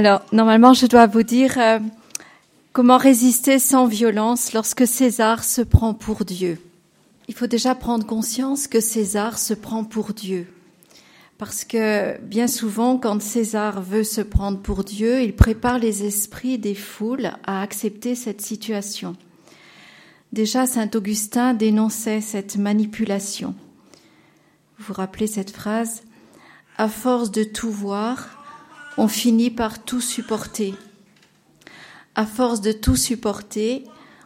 Alors, normalement, je dois vous dire euh, comment résister sans violence lorsque César se prend pour Dieu. Il faut déjà prendre conscience que César se prend pour Dieu. Parce que bien souvent, quand César veut se prendre pour Dieu, il prépare les esprits des foules à accepter cette situation. Déjà, Saint Augustin dénonçait cette manipulation. Vous vous rappelez cette phrase? À force de tout voir, on finit par tout supporter. À force de tout supporter,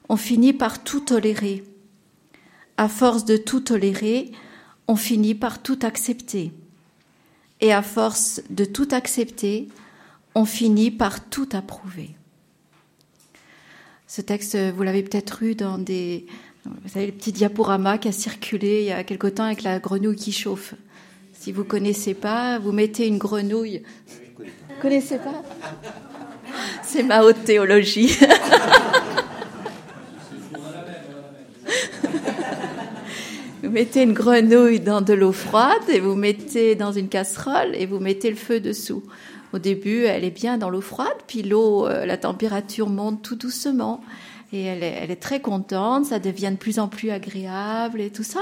on finit par tout tolérer. À force de tout tolérer, on finit par tout accepter. Et à force de tout accepter, on finit par tout approuver. Ce texte, vous l'avez peut-être eu dans des, vous savez, le petit diaporama qui a circulé il y a quelque temps avec la grenouille qui chauffe. Si vous connaissez pas, vous mettez une grenouille. Vous connaissez pas C'est ma haute théologie. vous mettez une grenouille dans de l'eau froide et vous mettez dans une casserole et vous mettez le feu dessous. Au début, elle est bien dans l'eau froide, puis l'eau, euh, la température monte tout doucement. Et elle est, très contente, ça devient de plus en plus agréable et tout ça.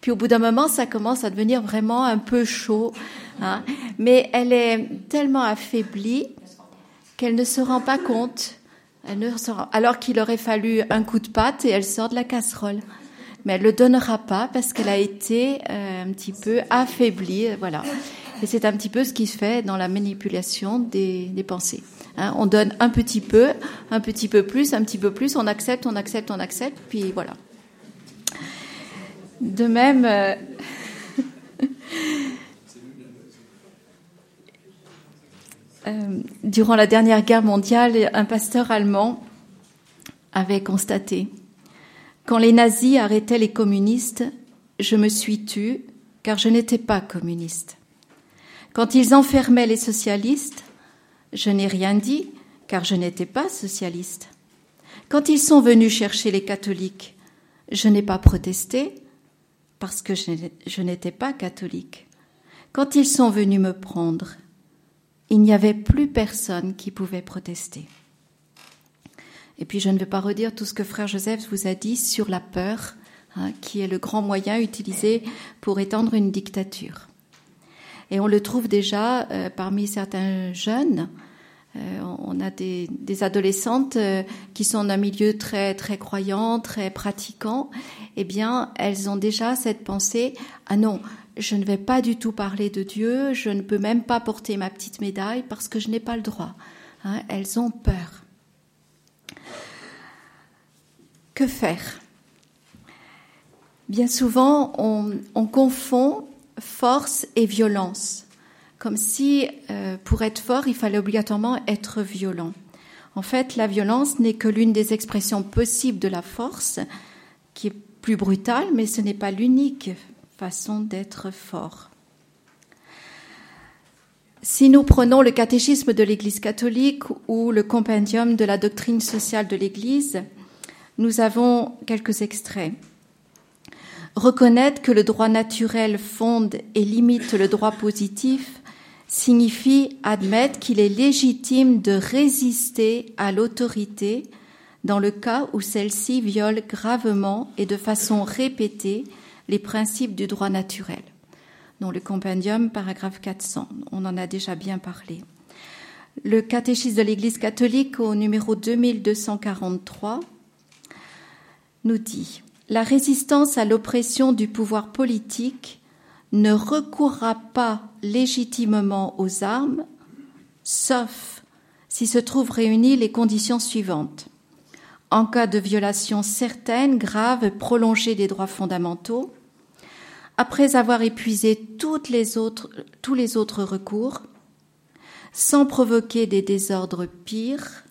Puis au bout d'un moment, ça commence à devenir vraiment un peu chaud. Hein. Mais elle est tellement affaiblie qu'elle ne se rend pas compte. Elle ne. Alors qu'il aurait fallu un coup de patte et elle sort de la casserole. Mais elle le donnera pas parce qu'elle a été euh, un petit peu affaiblie. Voilà. Et c'est un petit peu ce qui se fait dans la manipulation des, pensées. Hein, on donne un petit peu, un petit peu plus, un petit peu plus, on accepte, on accepte, on accepte, puis voilà. De même, euh, euh, durant la dernière guerre mondiale, un pasteur allemand avait constaté quand les nazis arrêtaient les communistes, je me suis tue car je n'étais pas communiste. Quand ils enfermaient les socialistes, je n'ai rien dit, car je n'étais pas socialiste. Quand ils sont venus chercher les catholiques, je n'ai pas protesté, parce que je n'étais pas catholique. Quand ils sont venus me prendre, il n'y avait plus personne qui pouvait protester. Et puis je ne vais pas redire tout ce que frère Joseph vous a dit sur la peur, hein, qui est le grand moyen utilisé pour étendre une dictature. Et on le trouve déjà euh, parmi certains jeunes. Euh, on a des, adolescentes euh, qui sont d'un milieu très très croyant, très pratiquant. Eh bien, elles ont déjà cette pensée ah non, je ne vais pas du tout parler de Dieu, je ne peux même pas porter ma petite médaille parce que je n'ai pas le droit. Hein, elles ont peur. Que faire? Bien souvent, on, on confond force et violence, comme si euh, pour être fort, il fallait obligatoirement être violent. En fait, la violence n'est que l'une des expressions possibles de la force, qui est plus brutale, mais ce n'est pas l'unique façon d'être fort. Si nous prenons le catéchisme de l'Église catholique ou le compendium de la doctrine sociale de l'Église, nous avons quelques extraits. Reconnaître que le droit naturel fonde et limite le droit positif signifie admettre qu'il est légitime de résister à l'autorité dans le cas où celle-ci viole gravement et de façon répétée les principes du droit naturel. Dans le compendium, paragraphe 400, on en a déjà bien parlé. Le catéchisme de l'Église catholique au numéro 2243 nous dit la résistance à l'oppression du pouvoir politique ne recourra pas légitimement aux armes, sauf si se trouvent réunies les conditions suivantes. En cas de violation certaine, grave et prolongée des droits fondamentaux, après avoir épuisé tous les autres recours, sans provoquer des désordres pires,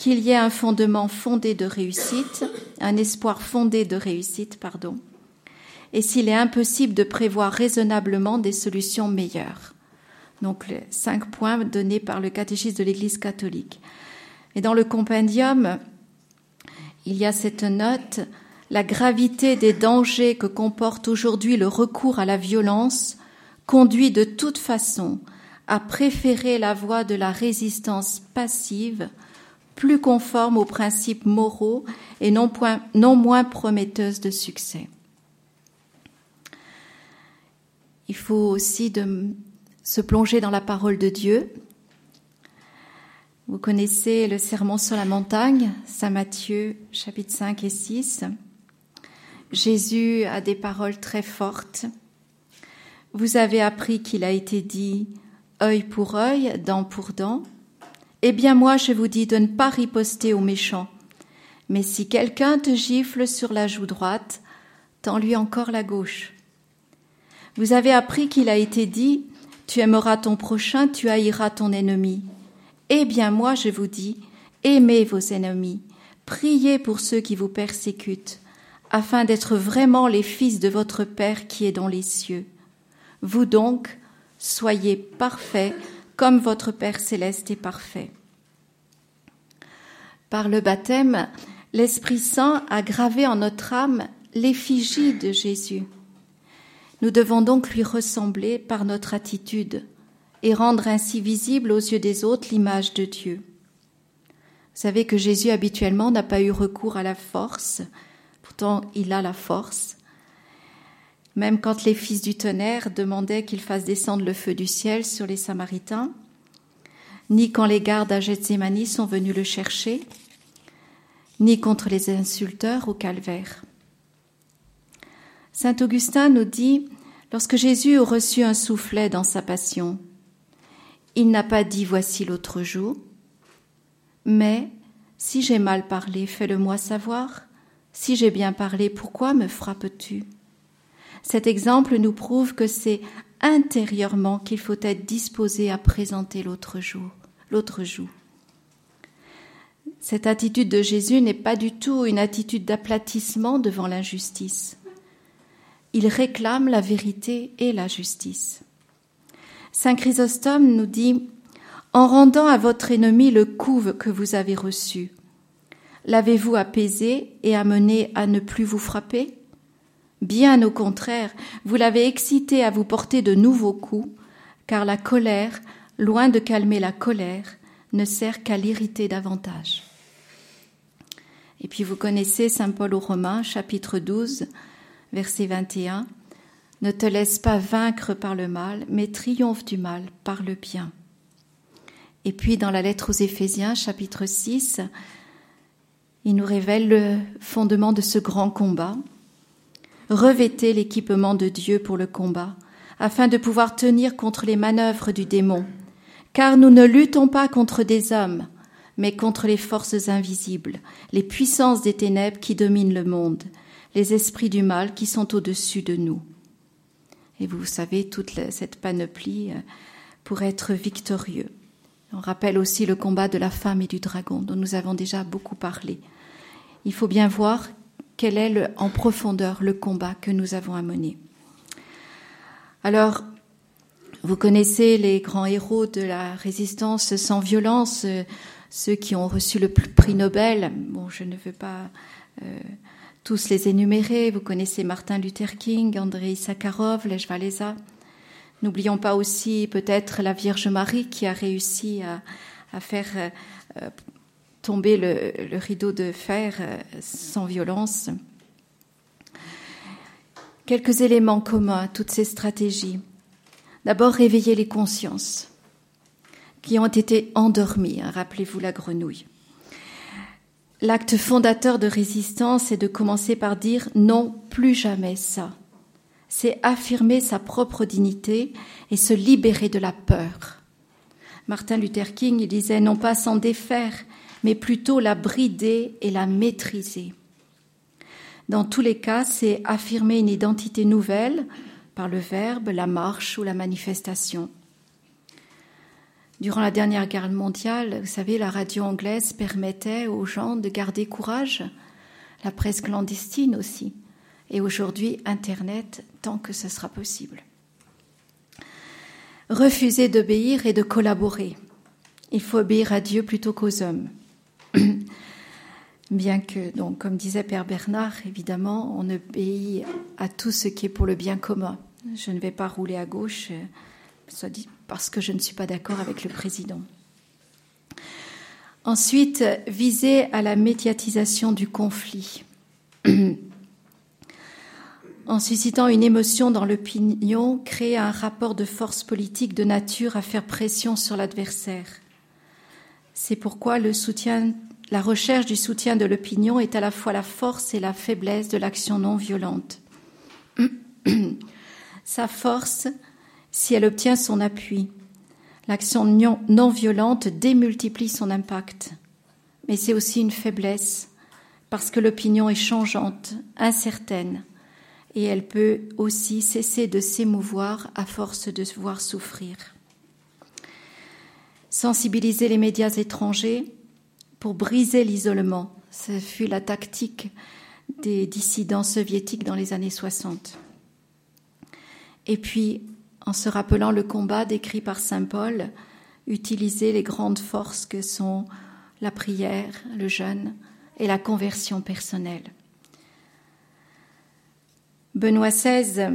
qu'il y ait un fondement fondé de réussite, un espoir fondé de réussite, pardon, et s'il est impossible de prévoir raisonnablement des solutions meilleures. Donc les cinq points donnés par le catéchisme de l'Église catholique. Et dans le compendium, il y a cette note, la gravité des dangers que comporte aujourd'hui le recours à la violence conduit de toute façon a préféré la voie de la résistance passive, plus conforme aux principes moraux et non, moins prometteuse de succès. Il faut aussi se plonger dans la parole de Dieu. Vous connaissez le sermon sur la montagne, Saint Matthieu chapitre 5 et 6. Jésus a des paroles très fortes. Vous avez appris qu'il a été dit œil pour œil, dent pour dent. Eh bien moi je vous dis de ne pas riposter aux méchants. Mais si quelqu'un te gifle sur la joue droite, tends-lui encore la gauche. Vous avez appris qu'il a été dit Tu aimeras ton prochain, tu haïras ton ennemi. Eh bien moi je vous dis, aimez vos ennemis, priez pour ceux qui vous persécutent, afin d'être vraiment les fils de votre Père qui est dans les cieux. Vous donc, soyez parfaits comme votre Père céleste est parfait. Par le baptême, l'Esprit Saint a gravé en notre âme l'effigie de Jésus. Nous devons donc lui ressembler par notre attitude et rendre ainsi visible aux yeux des autres l'image de Dieu. Vous savez que Jésus habituellement n'a pas eu recours à la force, pourtant il a la force. Même quand les fils du tonnerre demandaient qu'il fasse descendre le feu du ciel sur les Samaritains, ni quand les gardes à Gethsemane sont venus le chercher, ni contre les insulteurs au calvaire. Saint Augustin nous dit, lorsque Jésus eut reçu un soufflet dans sa passion, il n'a pas dit voici l'autre jour, mais si j'ai mal parlé, fais-le-moi savoir. Si j'ai bien parlé, pourquoi me frappes-tu? Cet exemple nous prouve que c'est intérieurement qu'il faut être disposé à présenter l'autre jour, jour. Cette attitude de Jésus n'est pas du tout une attitude d'aplatissement devant l'injustice. Il réclame la vérité et la justice. Saint Chrysostome nous dit En rendant à votre ennemi le coup que vous avez reçu, l'avez-vous apaisé et amené à ne plus vous frapper? Bien au contraire, vous l'avez excité à vous porter de nouveaux coups, car la colère, loin de calmer la colère, ne sert qu'à l'irriter davantage. Et puis vous connaissez Saint Paul aux Romains, chapitre 12, verset 21. Ne te laisse pas vaincre par le mal, mais triomphe du mal par le bien. Et puis dans la lettre aux Éphésiens, chapitre 6, il nous révèle le fondement de ce grand combat. Revêtez l'équipement de Dieu pour le combat, afin de pouvoir tenir contre les manœuvres du démon. Car nous ne luttons pas contre des hommes, mais contre les forces invisibles, les puissances des ténèbres qui dominent le monde, les esprits du mal qui sont au-dessus de nous. Et vous savez, toute cette panoplie euh, pour être victorieux. On rappelle aussi le combat de la femme et du dragon, dont nous avons déjà beaucoup parlé. Il faut bien voir quel est en profondeur le combat que nous avons à mener. Alors, vous connaissez les grands héros de la résistance sans violence, euh, ceux qui ont reçu le prix Nobel. Bon, je ne veux pas euh, tous les énumérer. Vous connaissez Martin Luther King, Andrei Sakharov, Lech. N'oublions pas aussi peut-être la Vierge Marie qui a réussi à, faire euh, tomber le, rideau de fer euh, sans violence. Quelques éléments communs à toutes ces stratégies. D'abord, réveiller les consciences qui ont été endormies. Hein, rappelez-vous la grenouille. L'acte fondateur de résistance est de commencer par dire non, plus jamais ça. C'est affirmer sa propre dignité et se libérer de la peur. Martin Luther King disait non pas s'en défaire, mais plutôt la brider et la maîtriser. Dans tous les cas, c'est affirmer une identité nouvelle par le verbe, la marche ou la manifestation. Durant la dernière guerre mondiale, vous savez, la radio anglaise permettait aux gens de garder courage, la presse clandestine aussi, et aujourd'hui Internet tant que ce sera possible. Refuser d'obéir et de collaborer. Il faut obéir à Dieu plutôt qu'aux hommes. Bien que, donc, comme disait Père Bernard, évidemment, on obéit à tout ce qui est pour le bien commun. Je ne vais pas rouler à gauche soit dit parce que je ne suis pas d'accord avec le président. Ensuite, viser à la médiatisation du conflit. en suscitant une émotion dans l'opinion, créer un rapport de force politique de nature à faire pression sur l'adversaire. C'est pourquoi la recherche du soutien de l'opinion est à la fois la force et la faiblesse de l'action non violente. Sa force, si elle obtient son appui. L'action non violente démultiplie son impact. Mais c'est aussi une faiblesse, parce que l'opinion est changeante, incertaine, et elle peut aussi cesser de s'émouvoir à force de voir souffrir. Sensibiliser les médias étrangers pour briser l'isolement, ce fut la tactique des dissidents soviétiques dans les années 60. Et puis, en se rappelant le combat décrit par Saint Paul, utiliser les grandes forces que sont la prière, le jeûne et la conversion personnelle. Benoît XVI,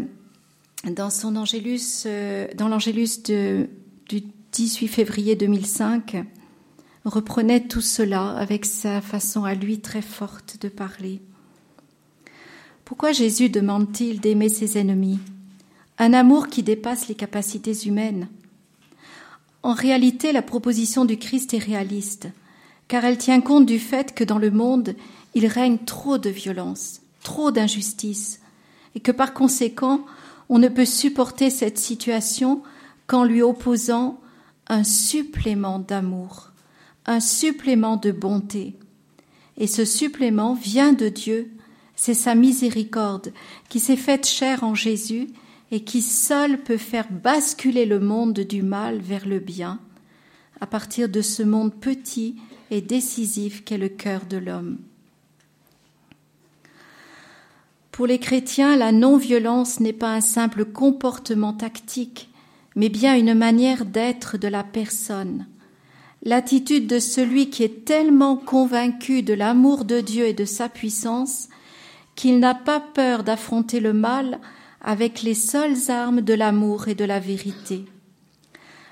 dans son Angélus, euh, dans l'Angélus du 18 février 2005, reprenait tout cela avec sa façon à lui très forte de parler. Pourquoi Jésus demande-t-il d'aimer ses ennemis? Un amour qui dépasse les capacités humaines. En réalité, la proposition du Christ est réaliste, car elle tient compte du fait que dans le monde, il règne trop de violence, trop d'injustice, et que par conséquent, on ne peut supporter cette situation qu'en lui opposant un supplément d'amour, un supplément de bonté. Et ce supplément vient de Dieu, c'est sa miséricorde qui s'est faite chair en Jésus et qui seul peut faire basculer le monde du mal vers le bien, à partir de ce monde petit et décisif qu'est le cœur de l'homme. Pour les chrétiens, la non-violence n'est pas un simple comportement tactique, mais bien une manière d'être de la personne. L'attitude de celui qui est tellement convaincu de l'amour de Dieu et de sa puissance qu'il n'a pas peur d'affronter le mal avec les seules armes de l'amour et de la vérité.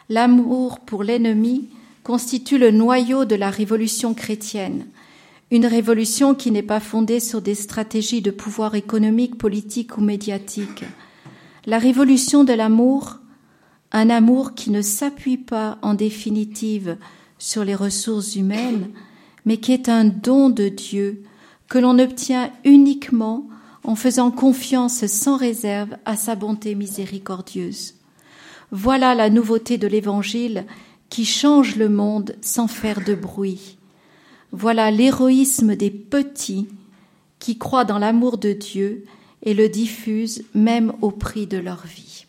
L'amour pour l'ennemi constitue le noyau de la révolution chrétienne, une révolution qui n'est pas fondée sur des stratégies de pouvoir économique, politique ou médiatique. La révolution de l'amour, un amour qui ne s'appuie pas en définitive sur les ressources humaines, mais qui est un don de Dieu que l'on obtient uniquement en faisant confiance sans réserve à sa bonté miséricordieuse. Voilà la nouveauté de l'Évangile qui change le monde sans faire de bruit. Voilà l'héroïsme des petits qui croient dans l'amour de Dieu et le diffusent même au prix de leur vie.